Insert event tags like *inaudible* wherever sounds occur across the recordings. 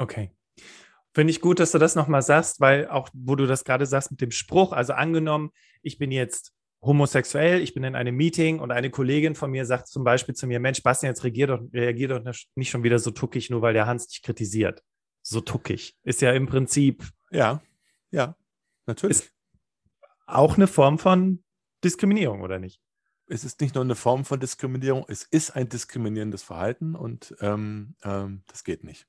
Okay. Finde ich gut, dass du das nochmal sagst, weil auch, wo du das gerade sagst mit dem Spruch, also angenommen, ich bin jetzt homosexuell, ich bin in einem Meeting und eine Kollegin von mir sagt zum Beispiel zu mir, Mensch, Bastian, jetzt reagier doch, reagier doch nicht schon wieder so tuckig, nur weil der Hans dich kritisiert. So tuckig. Ist ja im Prinzip. Ja, ja, natürlich. Auch eine Form von Diskriminierung, oder nicht? Es ist nicht nur eine Form von Diskriminierung, es ist ein diskriminierendes Verhalten und ähm, ähm, das geht nicht.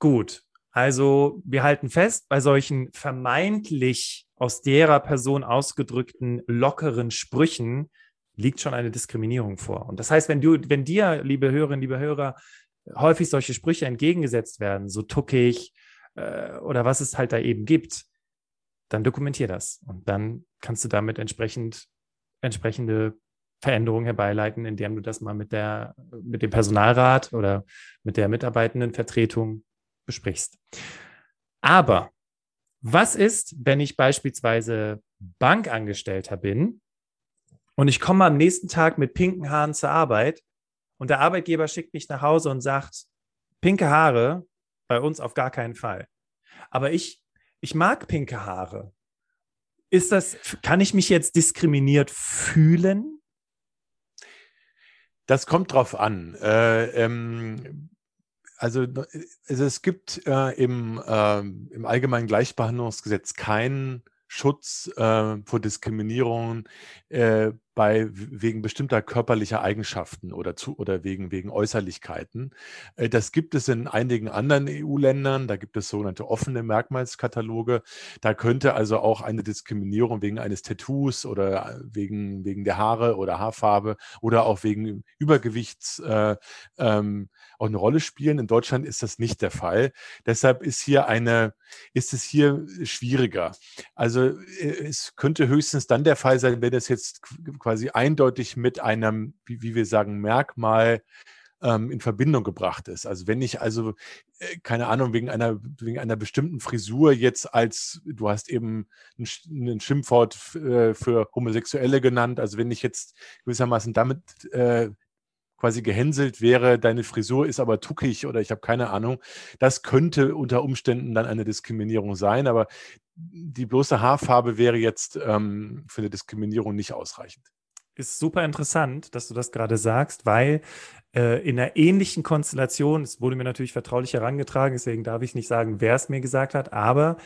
Gut, also wir halten fest, bei solchen vermeintlich aus derer Person ausgedrückten lockeren Sprüchen liegt schon eine Diskriminierung vor. Und das heißt, wenn du, wenn dir, liebe Hörerinnen, liebe Hörer, häufig solche Sprüche entgegengesetzt werden, so tuckig äh, oder was es halt da eben gibt, dann dokumentier das. Und dann kannst du damit entsprechend entsprechende Veränderungen herbeileiten, indem du das mal mit der, mit dem Personalrat oder mit der Mitarbeitendenvertretung besprichst. Aber was ist, wenn ich beispielsweise Bankangestellter bin und ich komme am nächsten Tag mit pinken Haaren zur Arbeit und der Arbeitgeber schickt mich nach Hause und sagt, pinke Haare bei uns auf gar keinen Fall. Aber ich, ich mag pinke Haare. Ist das, kann ich mich jetzt diskriminiert fühlen? Das kommt drauf an. Äh, ähm, also, also, es gibt äh, im, äh, im Allgemeinen Gleichbehandlungsgesetz keinen Schutz äh, vor Diskriminierung äh, bei wegen bestimmter körperlicher Eigenschaften oder zu oder wegen wegen Äußerlichkeiten. Äh, das gibt es in einigen anderen EU-Ländern. Da gibt es sogenannte offene Merkmalskataloge. Da könnte also auch eine Diskriminierung wegen eines Tattoos oder äh, wegen wegen der Haare oder Haarfarbe oder auch wegen Übergewichts äh, ähm, auch eine Rolle spielen. In Deutschland ist das nicht der Fall. Deshalb ist hier eine ist es hier schwieriger. Also es könnte höchstens dann der Fall sein, wenn es jetzt quasi quasi eindeutig mit einem, wie, wie wir sagen, Merkmal ähm, in Verbindung gebracht ist. Also wenn ich also, äh, keine Ahnung, wegen einer, wegen einer bestimmten Frisur jetzt als, du hast eben ein, Schimpfwort äh, für Homosexuelle genannt, also wenn ich jetzt gewissermaßen damit äh, quasi gehänselt wäre, deine Frisur ist aber tuckig oder ich habe keine Ahnung. Das könnte unter Umständen dann eine Diskriminierung sein, aber die bloße Haarfarbe wäre jetzt ähm, für eine Diskriminierung nicht ausreichend ist super interessant, dass du das gerade sagst, weil äh, in einer ähnlichen Konstellation, es wurde mir natürlich vertraulich herangetragen, deswegen darf ich nicht sagen, wer es mir gesagt hat, aber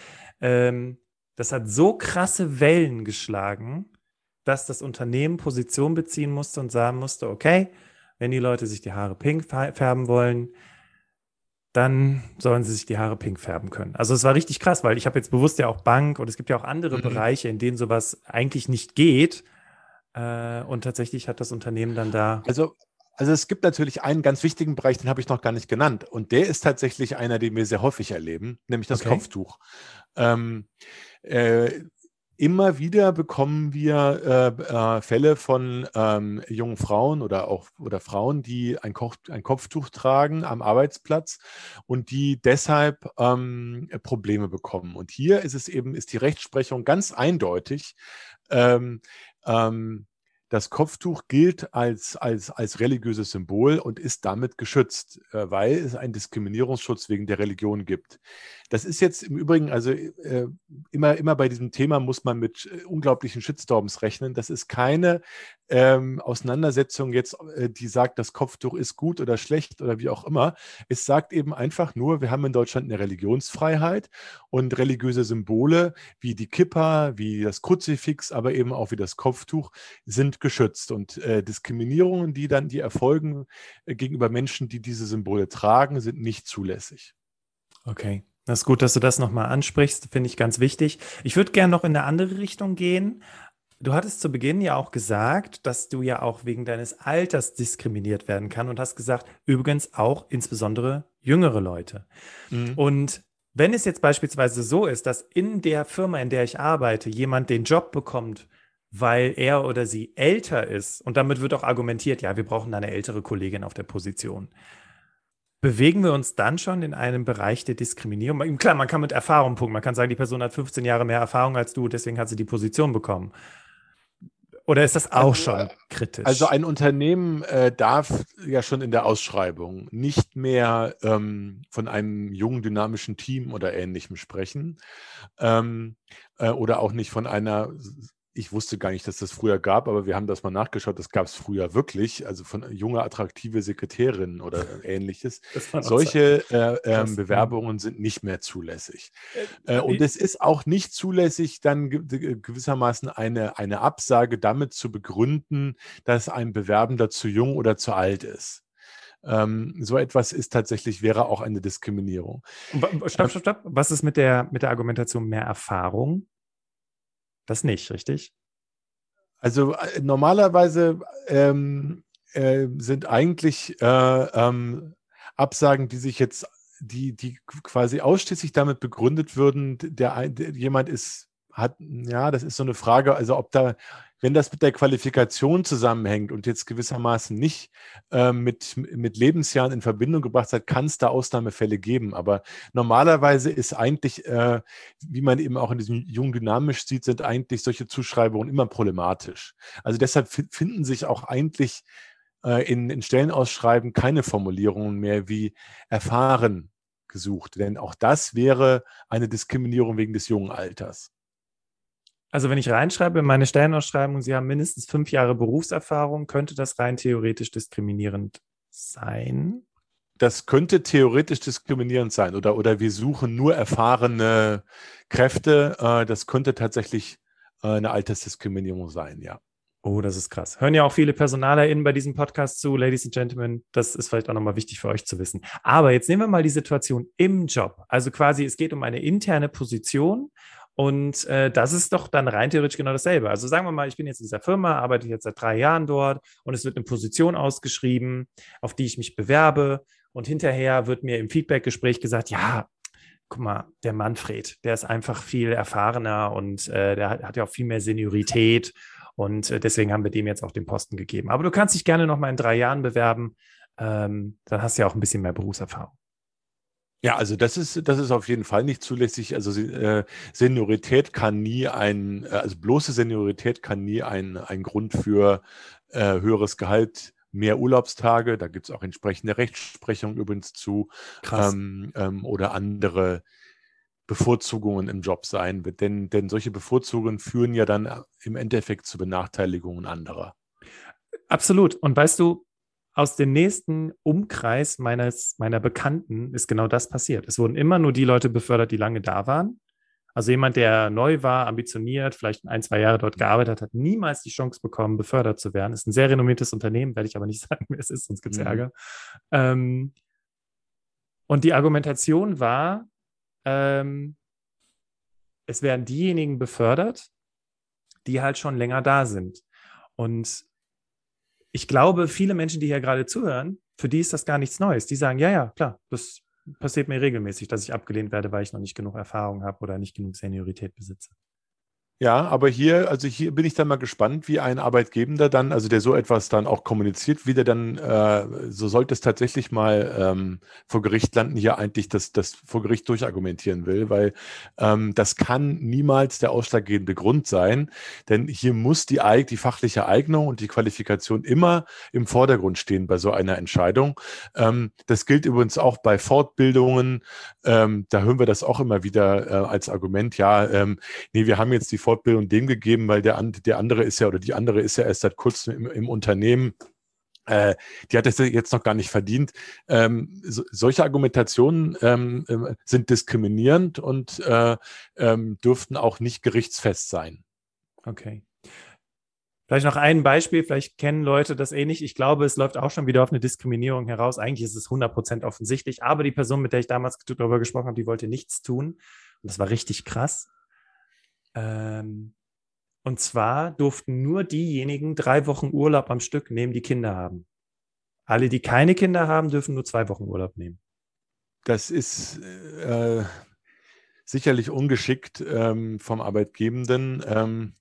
ähm, das hat so krasse Wellen geschlagen, dass das Unternehmen Position beziehen musste und sagen musste, okay, wenn die Leute sich die Haare pink färben wollen, dann sollen sie sich die Haare pink färben können. Also es war richtig krass, weil ich habe jetzt bewusst ja auch Bank und es gibt ja auch andere mhm. Bereiche, in denen sowas eigentlich nicht geht. Äh, und tatsächlich hat das Unternehmen dann da. Also, also es gibt natürlich einen ganz wichtigen Bereich, den habe ich noch gar nicht genannt. Und der ist tatsächlich einer, den wir sehr häufig erleben, nämlich das okay. Kopftuch. Ähm, äh, immer wieder bekommen wir äh, äh, Fälle von ähm, jungen Frauen oder auch oder Frauen, die ein, Koch, ein, Kopftuch tragen am Arbeitsplatz und die deshalb ähm, Probleme bekommen. Und hier ist es eben, ist die Rechtsprechung ganz eindeutig. Ähm, ähm, das Kopftuch gilt als, als, als religiöses Symbol und ist damit geschützt, äh, weil es einen Diskriminierungsschutz wegen der Religion gibt. Das ist jetzt im Übrigen, also äh, immer, immer bei diesem Thema muss man mit äh, unglaublichen Shitstorms rechnen. Das ist keine ähm, Auseinandersetzung jetzt, äh, die sagt, das Kopftuch ist gut oder schlecht oder wie auch immer. Es sagt eben einfach nur, wir haben in Deutschland eine Religionsfreiheit und religiöse Symbole wie die Kippa, wie das Kruzifix, aber eben auch wie das Kopftuch sind geschützt. Und äh, Diskriminierungen, die dann die erfolgen äh, gegenüber Menschen, die diese Symbole tragen, sind nicht zulässig. Okay. Das ist gut, dass du das nochmal ansprichst, finde ich ganz wichtig. Ich würde gerne noch in eine andere Richtung gehen. Du hattest zu Beginn ja auch gesagt, dass du ja auch wegen deines Alters diskriminiert werden kann und hast gesagt, übrigens auch insbesondere jüngere Leute. Mhm. Und wenn es jetzt beispielsweise so ist, dass in der Firma, in der ich arbeite, jemand den Job bekommt, weil er oder sie älter ist, und damit wird auch argumentiert, ja, wir brauchen eine ältere Kollegin auf der Position bewegen wir uns dann schon in einem Bereich der Diskriminierung? Klar, man kann mit Erfahrung punkten. Man kann sagen, die Person hat 15 Jahre mehr Erfahrung als du, deswegen hat sie die Position bekommen. Oder ist das auch also, schon kritisch? Also ein Unternehmen äh, darf ja schon in der Ausschreibung nicht mehr ähm, von einem jungen, dynamischen Team oder ähnlichem sprechen. Ähm, äh, oder auch nicht von einer ich wusste gar nicht, dass das früher gab, aber wir haben das mal nachgeschaut. Das gab es früher wirklich, also von junge, attraktive Sekretärinnen oder *laughs* ähnliches. Solche äh, äh, Bewerbungen sind nicht mehr zulässig. Äh, äh und es ist auch nicht zulässig, dann gewissermaßen eine, eine Absage damit zu begründen, dass ein Bewerbender zu jung oder zu alt ist. Ähm, so etwas ist tatsächlich, wäre auch eine Diskriminierung. Stopp, stopp, stopp. Was ist mit der, mit der Argumentation mehr Erfahrung? Das nicht, richtig? Also äh, normalerweise ähm, äh, sind eigentlich äh, ähm, Absagen, die sich jetzt, die, die quasi ausschließlich damit begründet würden, der, der jemand ist, hat, ja, das ist so eine Frage, also ob da wenn das mit der Qualifikation zusammenhängt und jetzt gewissermaßen nicht äh, mit, mit Lebensjahren in Verbindung gebracht hat, kann es da Ausnahmefälle geben. Aber normalerweise ist eigentlich, äh, wie man eben auch in diesem Jung dynamisch sieht, sind eigentlich solche Zuschreibungen immer problematisch. Also deshalb finden sich auch eigentlich äh, in, in Stellenausschreiben keine Formulierungen mehr wie erfahren gesucht. Denn auch das wäre eine Diskriminierung wegen des jungen Alters. Also wenn ich reinschreibe in meine Stellenausschreibung, Sie haben mindestens fünf Jahre Berufserfahrung, könnte das rein theoretisch diskriminierend sein? Das könnte theoretisch diskriminierend sein oder, oder wir suchen nur erfahrene Kräfte. Äh, das könnte tatsächlich äh, eine Altersdiskriminierung sein, ja. Oh, das ist krass. Hören ja auch viele PersonalerInnen bei diesem Podcast zu, Ladies and Gentlemen. Das ist vielleicht auch nochmal wichtig für euch zu wissen. Aber jetzt nehmen wir mal die Situation im Job. Also quasi, es geht um eine interne Position und äh, das ist doch dann rein theoretisch genau dasselbe. Also sagen wir mal, ich bin jetzt in dieser Firma, arbeite jetzt seit drei Jahren dort und es wird eine Position ausgeschrieben, auf die ich mich bewerbe. Und hinterher wird mir im Feedbackgespräch gesagt, ja, guck mal, der Manfred, der ist einfach viel erfahrener und äh, der hat, hat, ja auch viel mehr Seniorität. Und äh, deswegen haben wir dem jetzt auch den Posten gegeben. Aber du kannst dich gerne noch mal in drei Jahren bewerben. Ähm, dann hast du ja auch ein bisschen mehr Berufserfahrung. Ja, also das ist, das ist auf jeden Fall nicht zulässig. Also äh, Seniorität kann nie ein, äh, also bloße Seniorität kann nie ein, ein Grund für äh, höheres Gehalt, mehr Urlaubstage, da gibt es auch entsprechende Rechtsprechung übrigens zu ähm, ähm, oder andere Bevorzugungen im Job sein. Denn, denn solche Bevorzugungen führen ja dann im Endeffekt zu Benachteiligungen anderer. Absolut. Und weißt du, aus dem nächsten Umkreis meines, meiner Bekannten ist genau das passiert. Es wurden immer nur die Leute befördert, die lange da waren. Also jemand, der neu war, ambitioniert, vielleicht ein, zwei Jahre dort gearbeitet hat, niemals die Chance bekommen, befördert zu werden. Ist ein sehr renommiertes Unternehmen, werde ich aber nicht *laughs* sagen, wer es ist, sonst gibt es mhm. Ärger. Ähm, und die Argumentation war, ähm, es werden diejenigen befördert, die halt schon länger da sind. Und ich glaube, viele Menschen, die hier gerade zuhören, für die ist das gar nichts Neues. Die sagen, ja, ja, klar, das passiert mir regelmäßig, dass ich abgelehnt werde, weil ich noch nicht genug Erfahrung habe oder nicht genug Seniorität besitze. Ja, aber hier, also hier bin ich dann mal gespannt, wie ein Arbeitgebender dann, also der so etwas dann auch kommuniziert, wie der dann, äh, so sollte es tatsächlich mal ähm, vor Gericht landen, hier eigentlich das, das vor Gericht durchargumentieren will, weil ähm, das kann niemals der ausschlaggebende Grund sein, denn hier muss die, die fachliche Eignung und die Qualifikation immer im Vordergrund stehen bei so einer Entscheidung. Ähm, das gilt übrigens auch bei Fortbildungen, ähm, da hören wir das auch immer wieder äh, als Argument, ja, ähm, nee, wir haben jetzt die Fortbildung dem gegeben, weil der, der andere ist ja oder die andere ist ja erst seit kurzem im, im Unternehmen. Äh, die hat es jetzt noch gar nicht verdient. Ähm, so, solche Argumentationen ähm, äh, sind diskriminierend und äh, ähm, dürften auch nicht gerichtsfest sein. Okay. Vielleicht noch ein Beispiel, vielleicht kennen Leute das eh nicht. Ich glaube, es läuft auch schon wieder auf eine Diskriminierung heraus. Eigentlich ist es 100% offensichtlich, aber die Person, mit der ich damals darüber gesprochen habe, die wollte nichts tun. Und das war richtig krass. Ähm, und zwar durften nur diejenigen drei Wochen Urlaub am Stück nehmen, die Kinder haben. Alle, die keine Kinder haben, dürfen nur zwei Wochen Urlaub nehmen. Das ist äh, sicherlich ungeschickt ähm, vom Arbeitgebenden. Ähm,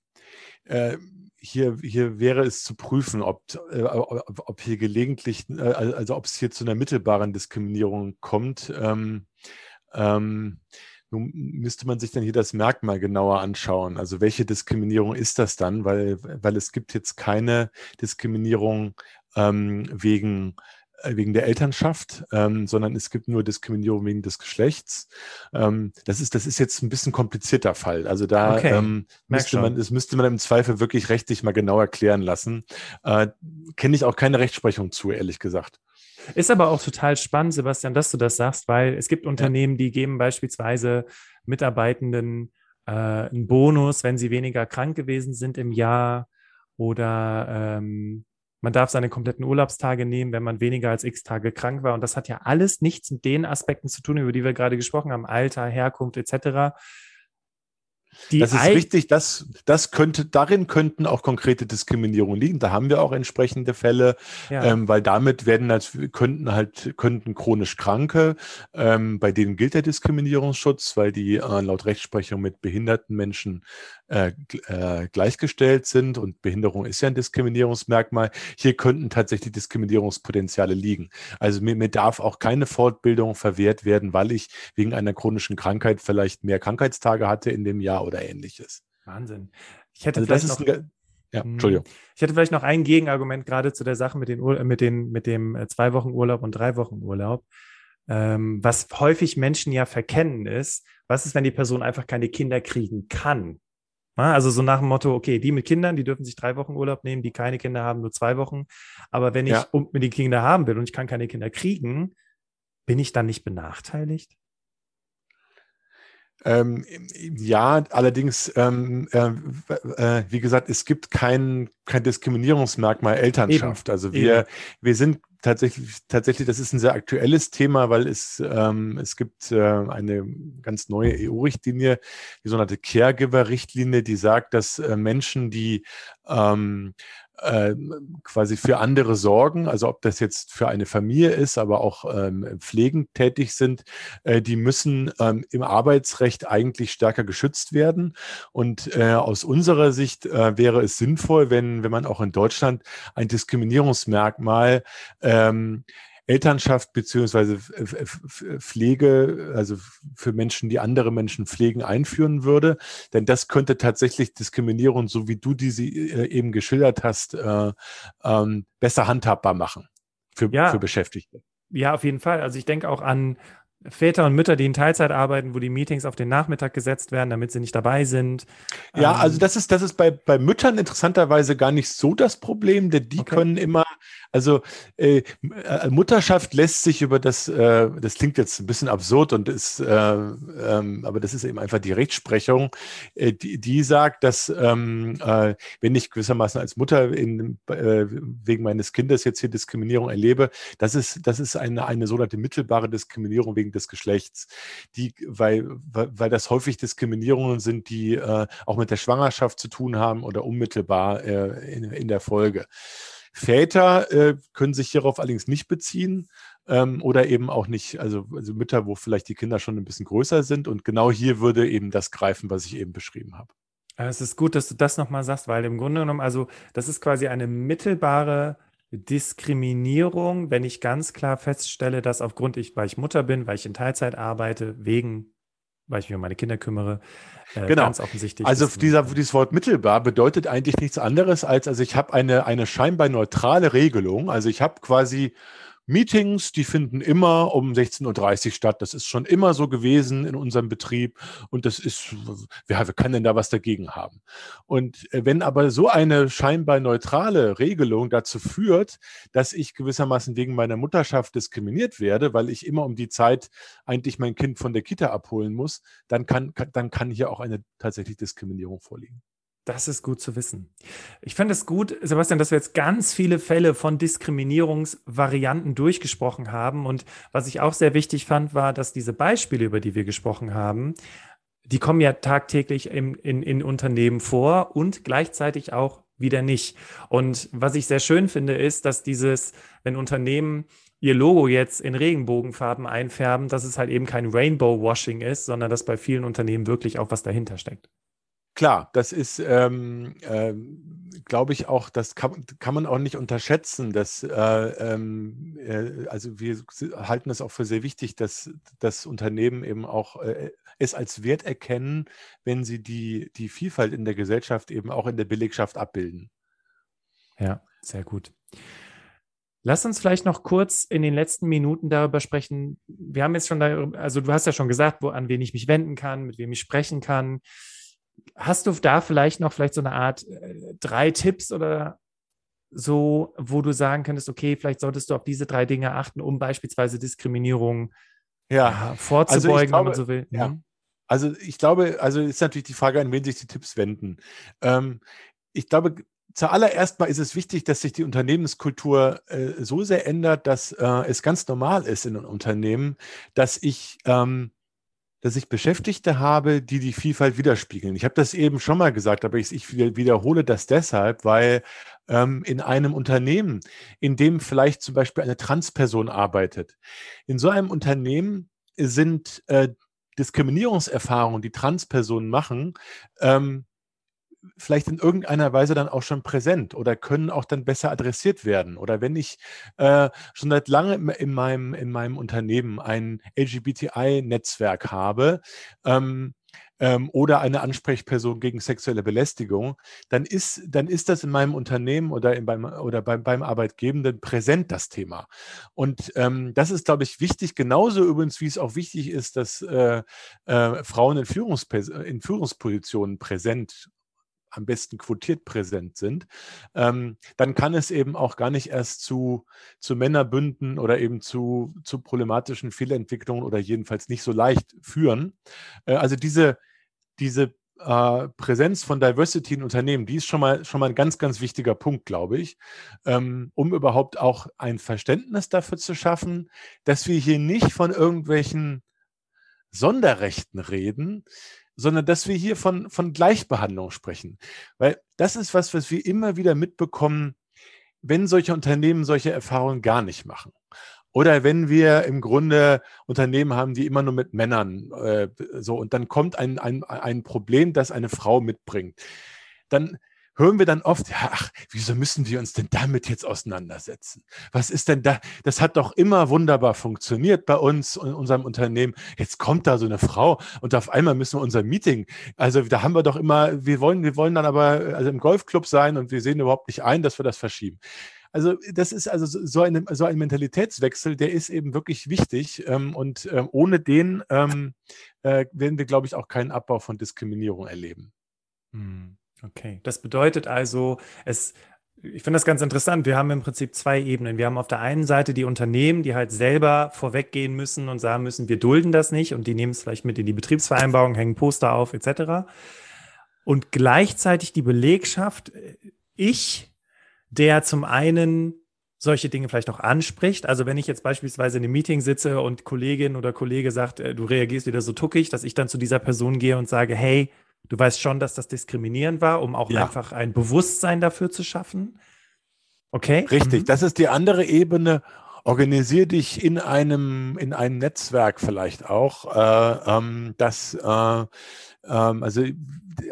äh, hier, hier wäre es zu prüfen, ob, äh, ob hier gelegentlich, äh, also ob es hier zu einer mittelbaren Diskriminierung kommt. Ähm, ähm, nun müsste man sich dann hier das Merkmal genauer anschauen. Also welche Diskriminierung ist das dann? Weil, weil es gibt jetzt keine Diskriminierung ähm, wegen äh, wegen der Elternschaft, ähm, sondern es gibt nur Diskriminierung wegen des Geschlechts. Ähm, das, ist, das ist jetzt ein bisschen komplizierter Fall. Also da okay. ähm, müsste man, das müsste man im Zweifel wirklich rechtlich mal genau erklären lassen. Äh, Kenne ich auch keine Rechtsprechung zu, ehrlich gesagt. Ist aber auch total spannend, Sebastian, dass du das sagst, weil es gibt Unternehmen, die geben beispielsweise Mitarbeitenden äh, einen Bonus, wenn sie weniger krank gewesen sind im Jahr oder ähm, man darf seine kompletten Urlaubstage nehmen, wenn man weniger als x Tage krank war. Und das hat ja alles nichts mit den Aspekten zu tun, über die wir gerade gesprochen haben, Alter, Herkunft etc. Die das ist richtig, das, das könnte, darin könnten auch konkrete Diskriminierungen liegen. Da haben wir auch entsprechende Fälle, ja. ähm, weil damit werden könnten halt, könnten chronisch Kranke, ähm, bei denen gilt der Diskriminierungsschutz, weil die äh, laut Rechtsprechung mit behinderten Menschen äh, äh, gleichgestellt sind und Behinderung ist ja ein Diskriminierungsmerkmal. Hier könnten tatsächlich Diskriminierungspotenziale liegen. Also mir, mir darf auch keine Fortbildung verwehrt werden, weil ich wegen einer chronischen Krankheit vielleicht mehr Krankheitstage hatte in dem Jahr oder ähnliches. Wahnsinn. Ich hätte also vielleicht noch, ein, ja, hm. Entschuldigung. Ich hätte vielleicht noch ein Gegenargument gerade zu der Sache mit, den, mit, den, mit dem äh, zwei Wochen Urlaub und drei Wochen Urlaub. Ähm, was häufig Menschen ja verkennen ist, was ist, wenn die Person einfach keine Kinder kriegen kann? Also so nach dem Motto, okay, die mit Kindern, die dürfen sich drei Wochen Urlaub nehmen, die keine Kinder haben, nur zwei Wochen. Aber wenn ich ja. die Kinder haben will und ich kann keine Kinder kriegen, bin ich dann nicht benachteiligt? Ähm, ja, allerdings, ähm, äh, äh, wie gesagt, es gibt kein, kein Diskriminierungsmerkmal Elternschaft. Eben. Also wir, Eben. wir sind tatsächlich, tatsächlich, das ist ein sehr aktuelles Thema, weil es, ähm, es gibt äh, eine ganz neue EU-Richtlinie, die sogenannte Caregiver-Richtlinie, die sagt, dass äh, Menschen, die ähm, äh, quasi für andere sorgen, also ob das jetzt für eine Familie ist, aber auch ähm, pflegend tätig sind, äh, die müssen ähm, im Arbeitsrecht eigentlich stärker geschützt werden. Und äh, aus unserer Sicht äh, wäre es sinnvoll, wenn, wenn man auch in Deutschland ein Diskriminierungsmerkmal ähm, Elternschaft beziehungsweise Pflege, also für Menschen, die andere Menschen pflegen, einführen würde. Denn das könnte tatsächlich Diskriminierung, so wie du diese äh, eben geschildert hast, äh, ähm, besser handhabbar machen für, ja. für Beschäftigte. Ja, auf jeden Fall. Also ich denke auch an Väter und Mütter, die in Teilzeit arbeiten, wo die Meetings auf den Nachmittag gesetzt werden, damit sie nicht dabei sind. Ja, ähm, also das ist, das ist bei, bei Müttern interessanterweise gar nicht so das Problem, denn die okay. können immer also äh, äh, Mutterschaft lässt sich über das, äh, das klingt jetzt ein bisschen absurd und ist, äh, ähm, aber das ist eben einfach die Rechtsprechung, äh, die, die sagt, dass ähm, äh, wenn ich gewissermaßen als Mutter in, äh, wegen meines Kindes jetzt hier Diskriminierung erlebe, das ist, das ist eine, eine sogenannte mittelbare Diskriminierung wegen des Geschlechts, die, weil, weil das häufig Diskriminierungen sind, die äh, auch mit der Schwangerschaft zu tun haben oder unmittelbar äh, in, in der Folge. Väter äh, können sich hierauf allerdings nicht beziehen ähm, oder eben auch nicht, also, also Mütter, wo vielleicht die Kinder schon ein bisschen größer sind. Und genau hier würde eben das greifen, was ich eben beschrieben habe. Es ist gut, dass du das nochmal sagst, weil im Grunde genommen, also das ist quasi eine mittelbare Diskriminierung, wenn ich ganz klar feststelle, dass aufgrund, ich, weil ich Mutter bin, weil ich in Teilzeit arbeite, wegen weil ich mich um meine Kinder kümmere. Äh, genau. Ganz offensichtlich. Also dieser, dieses Wort mittelbar bedeutet eigentlich nichts anderes als, also ich habe eine, eine scheinbar neutrale Regelung. Also ich habe quasi Meetings, die finden immer um 16.30 Uhr statt. Das ist schon immer so gewesen in unserem Betrieb. Und das ist, wer, wer kann denn da was dagegen haben? Und äh, wenn aber so eine scheinbar neutrale Regelung dazu führt, dass ich gewissermaßen wegen meiner Mutterschaft diskriminiert werde, weil ich immer um die Zeit eigentlich mein Kind von der Kita abholen muss, dann kann, dann kann hier auch eine tatsächlich Diskriminierung vorliegen. Das ist gut zu wissen. Ich finde es gut, Sebastian, dass wir jetzt ganz viele Fälle von Diskriminierungsvarianten durchgesprochen haben. Und was ich auch sehr wichtig fand, war, dass diese Beispiele, über die wir gesprochen haben, die kommen ja tagtäglich im, in, in Unternehmen vor und gleichzeitig auch wieder nicht. Und was ich sehr schön finde, ist, dass dieses, wenn Unternehmen ihr Logo jetzt in Regenbogenfarben einfärben, dass es halt eben kein Rainbow-Washing ist, sondern dass bei vielen Unternehmen wirklich auch was dahinter steckt. Klar, das ist, ähm, äh, glaube ich, auch, das kann, kann, man auch nicht unterschätzen. Dass, äh, ähm, äh, also wir halten es auch für sehr wichtig, dass das Unternehmen eben auch äh, es als Wert erkennen, wenn sie die, die Vielfalt in der Gesellschaft eben auch in der Belegschaft abbilden. Ja, sehr gut. Lass uns vielleicht noch kurz in den letzten Minuten darüber sprechen. Wir haben jetzt schon darüber, also du hast ja schon gesagt, wo, an wen ich mich wenden kann, mit wem ich sprechen kann hast du da vielleicht noch vielleicht so eine Art äh, drei Tipps oder so, wo du sagen könntest, okay, vielleicht solltest du auf diese drei Dinge achten, um beispielsweise Diskriminierung ja. ja vorzubeugen, also glaube, wenn man so will. Ja. Mhm. Also ich glaube, also ist natürlich die Frage, an wen sich die Tipps wenden. Ähm, ich glaube, zuallererst mal ist es wichtig, dass sich die Unternehmenskultur äh, so sehr ändert, dass äh, es ganz normal ist in einem Unternehmen, dass ich ähm, dass ich Beschäftigte habe, die die Vielfalt widerspiegeln. Ich habe das eben schon mal gesagt, aber ich, ich wiederhole das deshalb, weil ähm, in einem Unternehmen, in dem vielleicht zum Beispiel eine Transperson arbeitet, in so einem Unternehmen sind äh, Diskriminierungserfahrungen, die Transpersonen machen, ähm, vielleicht in irgendeiner Weise dann auch schon präsent oder können auch dann besser adressiert werden. Oder wenn ich äh, schon seit langem in meinem, in meinem Unternehmen ein LGBTI-Netzwerk habe, ähm, ähm, oder eine Ansprechperson gegen sexuelle Belästigung, dann ist, dann ist das in meinem Unternehmen oder, in, beim, oder beim, beim Arbeitgebenden präsent, das Thema. Und ähm, das ist, glaube ich, wichtig, genauso übrigens, wie es auch wichtig ist, dass äh, äh, Frauen in, in Führungspositionen präsent am besten quotiert präsent sind, ähm, dann kann es eben auch gar nicht erst zu, zu Männerbünden oder eben zu, zu problematischen Fehlentwicklungen oder jedenfalls nicht so leicht führen. Äh, also diese, diese äh, Präsenz von Diversity in Unternehmen, die ist schon mal, schon mal ein ganz, ganz wichtiger Punkt, glaube ich, ähm, um überhaupt auch ein Verständnis dafür zu schaffen, dass wir hier nicht von irgendwelchen Sonderrechten reden, sondern dass wir hier von, von Gleichbehandlung sprechen. Weil das ist was, was wir immer wieder mitbekommen, wenn solche Unternehmen solche Erfahrungen gar nicht machen. Oder wenn wir im Grunde Unternehmen haben, die immer nur mit Männern äh, so und dann kommt ein, ein, ein Problem, das eine Frau mitbringt, dann hören wir dann oft, ja, ach, wieso müssen wir uns denn damit jetzt auseinandersetzen? Was ist denn da? Das hat doch immer wunderbar funktioniert bei uns in unserem Unternehmen. Jetzt kommt da so eine Frau und auf einmal müssen wir unser Meeting, also da haben wir doch immer, wir wollen, wir wollen dann aber also im Golfclub sein und wir sehen überhaupt nicht ein, dass wir das verschieben. Also das ist also so, eine, so ein Mentalitätswechsel, der ist eben wirklich wichtig ähm, und ähm, ohne den ähm, äh, werden wir, glaube ich, auch keinen Abbau von Diskriminierung erleben. Hm. Okay, das bedeutet also, es, ich finde das ganz interessant. Wir haben im Prinzip zwei Ebenen. Wir haben auf der einen Seite die Unternehmen, die halt selber vorweggehen müssen und sagen müssen, wir dulden das nicht und die nehmen es vielleicht mit in die Betriebsvereinbarung, hängen Poster auf etc. Und gleichzeitig die Belegschaft, ich, der zum einen solche Dinge vielleicht auch anspricht. Also wenn ich jetzt beispielsweise in einem Meeting sitze und Kollegin oder Kollege sagt, äh, du reagierst wieder so tuckig, dass ich dann zu dieser Person gehe und sage, hey, Du weißt schon, dass das diskriminierend war, um auch ja. einfach ein Bewusstsein dafür zu schaffen. Okay. Richtig, mhm. das ist die andere Ebene. Organisier dich in einem, in einem Netzwerk vielleicht auch, äh, ähm, das, äh, ähm, also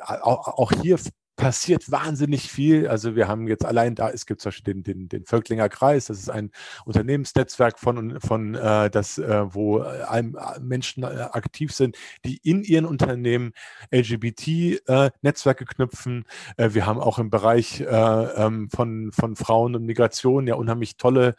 auch, auch hier passiert wahnsinnig viel. Also wir haben jetzt allein da, es gibt zum Beispiel den, den, den Völklinger Kreis, das ist ein Unternehmensnetzwerk von, von äh, das, äh, wo äh, Menschen äh, aktiv sind, die in ihren Unternehmen LGBT-Netzwerke äh, knüpfen. Äh, wir haben auch im Bereich ähm, von, von Frauen und Migration ja unheimlich tolle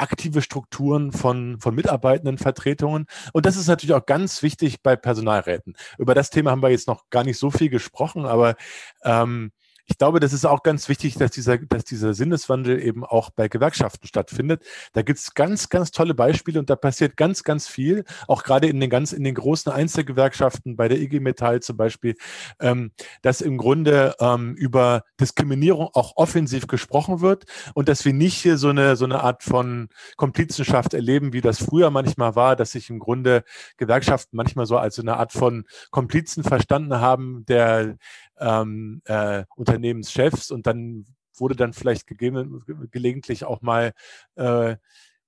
aktive Strukturen von, von Mitarbeitendenvertretungen. Und das ist natürlich auch ganz wichtig bei Personalräten. Über das Thema haben wir jetzt noch gar nicht so viel gesprochen, aber ähm, ich glaube, das ist auch ganz wichtig, dass dieser, dass dieser Sinneswandel eben auch bei Gewerkschaften stattfindet. Da gibt es ganz, ganz tolle Beispiele und da passiert ganz, ganz viel, auch gerade in den ganz, in den großen Einzelgewerkschaften, bei der IG Metall zum Beispiel, ähm, dass im Grunde ähm, über Diskriminierung auch offensiv gesprochen wird und dass wir nicht hier so eine, so eine Art von Komplizenschaft erleben, wie das früher manchmal war, dass sich im Grunde Gewerkschaften manchmal so als eine Art von Komplizen verstanden haben, der ähm, äh, Unternehmenschefs und dann wurde dann vielleicht gegeben, gelegentlich auch mal äh,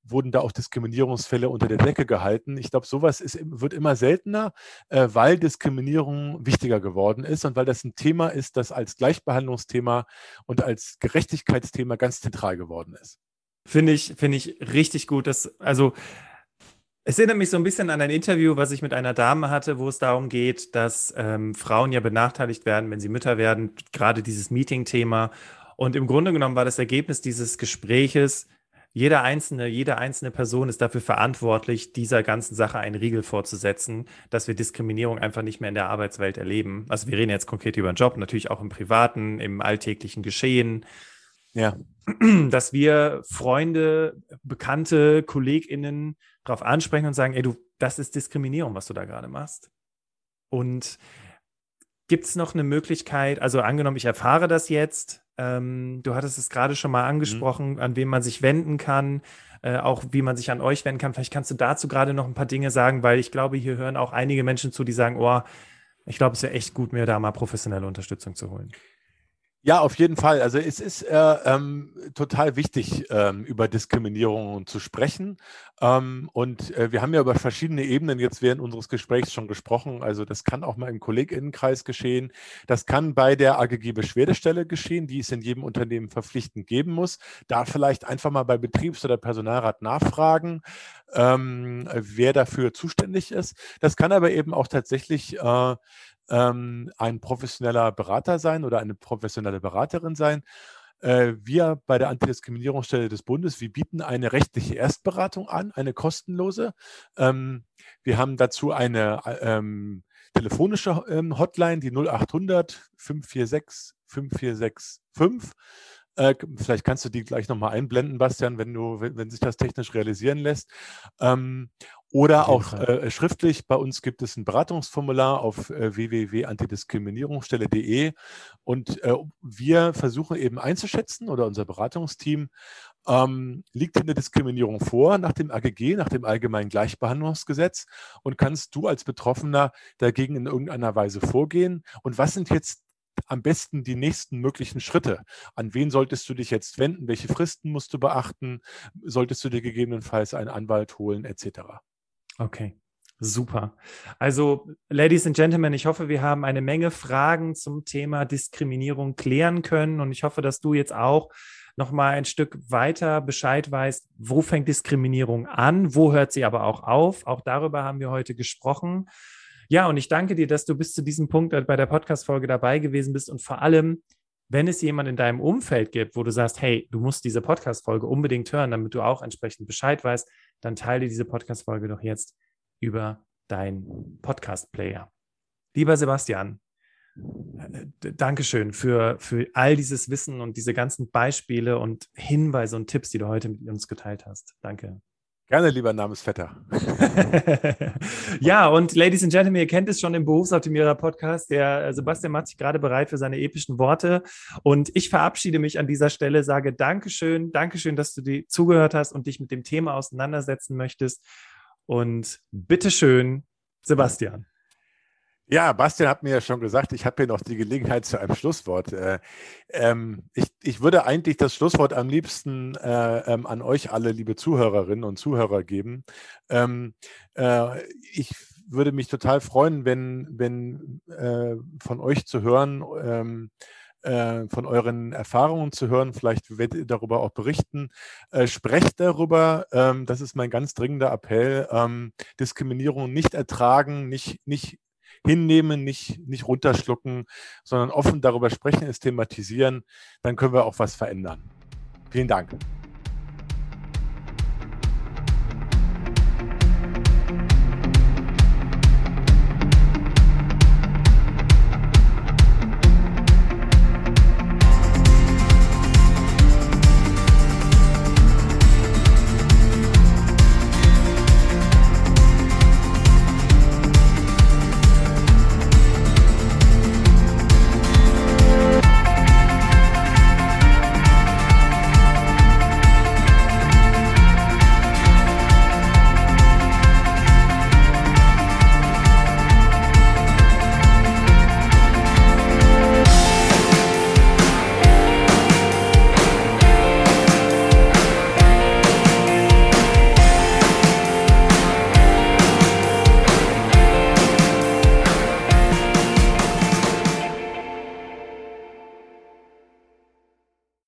wurden da auch Diskriminierungsfälle unter der Decke gehalten. Ich glaube, sowas ist, wird immer seltener, äh, weil Diskriminierung wichtiger geworden ist und weil das ein Thema ist, das als Gleichbehandlungsthema und als Gerechtigkeitsthema ganz zentral geworden ist. Finde ich, finde ich richtig gut. Dass, also es erinnert mich so ein bisschen an ein Interview, was ich mit einer Dame hatte, wo es darum geht, dass ähm, Frauen ja benachteiligt werden, wenn sie Mütter werden, gerade dieses Meeting-Thema. Und im Grunde genommen war das Ergebnis dieses Gespräches, jeder einzelne, jede einzelne Person ist dafür verantwortlich, dieser ganzen Sache einen Riegel vorzusetzen, dass wir Diskriminierung einfach nicht mehr in der Arbeitswelt erleben. Also wir reden jetzt konkret über den Job, natürlich auch im privaten, im alltäglichen Geschehen. Ja. Dass wir Freunde, Bekannte, KollegInnen darauf ansprechen und sagen, ey, du, das ist Diskriminierung, was du da gerade machst. Und gibt es noch eine Möglichkeit, also angenommen, ich erfahre das jetzt, ähm, du hattest es gerade schon mal mhm. angesprochen, mhm. an wen man sich wenden kann, äh, auch wie man sich an euch wenden kann. Vielleicht kannst du dazu gerade noch ein paar Dinge sagen, weil ich glaube, hier hören auch einige Menschen zu, die sagen, oh, ich glaube, es wäre echt gut, mir da mal professionelle Unterstützung zu holen. Ja, auf jeden Fall. Also es ist äh, ähm, total wichtig, ähm, über Diskriminierung zu sprechen. Ähm, und äh, wir haben ja über verschiedene Ebenen jetzt während unseres Gesprächs schon gesprochen. Also das kann auch mal im Kolleginnenkreis geschehen. Das kann bei der AGG-Beschwerdestelle geschehen, die es in jedem Unternehmen verpflichtend geben muss. Da vielleicht einfach mal bei Betriebs- oder Personalrat nachfragen, ähm, wer dafür zuständig ist. Das kann aber eben auch tatsächlich äh, ähm, ein professioneller Berater sein oder eine professionelle Beraterin sein. Äh, wir bei der Antidiskriminierungsstelle des Bundes, wir bieten eine rechtliche Erstberatung an, eine kostenlose. Ähm, wir haben dazu eine ähm, telefonische ähm, Hotline, die 0800 546 5465. Äh, vielleicht kannst du die gleich nochmal einblenden, Bastian, wenn du, wenn, wenn sich das technisch realisieren lässt. Ähm, oder auch äh, schriftlich. Bei uns gibt es ein Beratungsformular auf äh, www.antidiskriminierungsstelle.de und äh, wir versuchen eben einzuschätzen oder unser Beratungsteam ähm, liegt eine Diskriminierung vor nach dem AGG, nach dem Allgemeinen Gleichbehandlungsgesetz und kannst du als Betroffener dagegen in irgendeiner Weise vorgehen? Und was sind jetzt am besten die nächsten möglichen Schritte? An wen solltest du dich jetzt wenden? Welche Fristen musst du beachten? Solltest du dir gegebenenfalls einen Anwalt holen, etc.? Okay. Super. Also, Ladies and Gentlemen, ich hoffe, wir haben eine Menge Fragen zum Thema Diskriminierung klären können und ich hoffe, dass du jetzt auch noch mal ein Stück weiter Bescheid weißt, wo fängt Diskriminierung an, wo hört sie aber auch auf. Auch darüber haben wir heute gesprochen. Ja, und ich danke dir, dass du bis zu diesem Punkt bei der Podcast-Folge dabei gewesen bist und vor allem, wenn es jemand in deinem Umfeld gibt, wo du sagst, hey, du musst diese Podcast-Folge unbedingt hören, damit du auch entsprechend Bescheid weißt, dann teile diese Podcast-Folge doch jetzt über deinen Podcast-Player. Lieber Sebastian, äh, Dankeschön für, für all dieses Wissen und diese ganzen Beispiele und Hinweise und Tipps, die du heute mit uns geteilt hast. Danke. Gerne, lieber Namensvetter. *laughs* ja, und Ladies and Gentlemen, ihr kennt es schon im Berufsoptimierer Podcast. Der äh, Sebastian macht sich gerade bereit für seine epischen Worte. Und ich verabschiede mich an dieser Stelle, sage Dankeschön, Dankeschön, dass du dir zugehört hast und dich mit dem Thema auseinandersetzen möchtest. Und bitteschön, Sebastian. Ja, Bastian hat mir ja schon gesagt, ich habe hier noch die Gelegenheit zu einem Schlusswort. Äh, ähm, ich, ich, würde eigentlich das Schlusswort am liebsten äh, ähm, an euch alle, liebe Zuhörerinnen und Zuhörer, geben. Ähm, äh, ich würde mich total freuen, wenn, wenn äh, von euch zu hören, ähm, äh, von euren Erfahrungen zu hören. Vielleicht werdet ihr darüber auch berichten. Äh, sprecht darüber. Ähm, das ist mein ganz dringender Appell. Ähm, Diskriminierung nicht ertragen, nicht, nicht hinnehmen, nicht, nicht runterschlucken, sondern offen darüber sprechen, es thematisieren, dann können wir auch was verändern. Vielen Dank.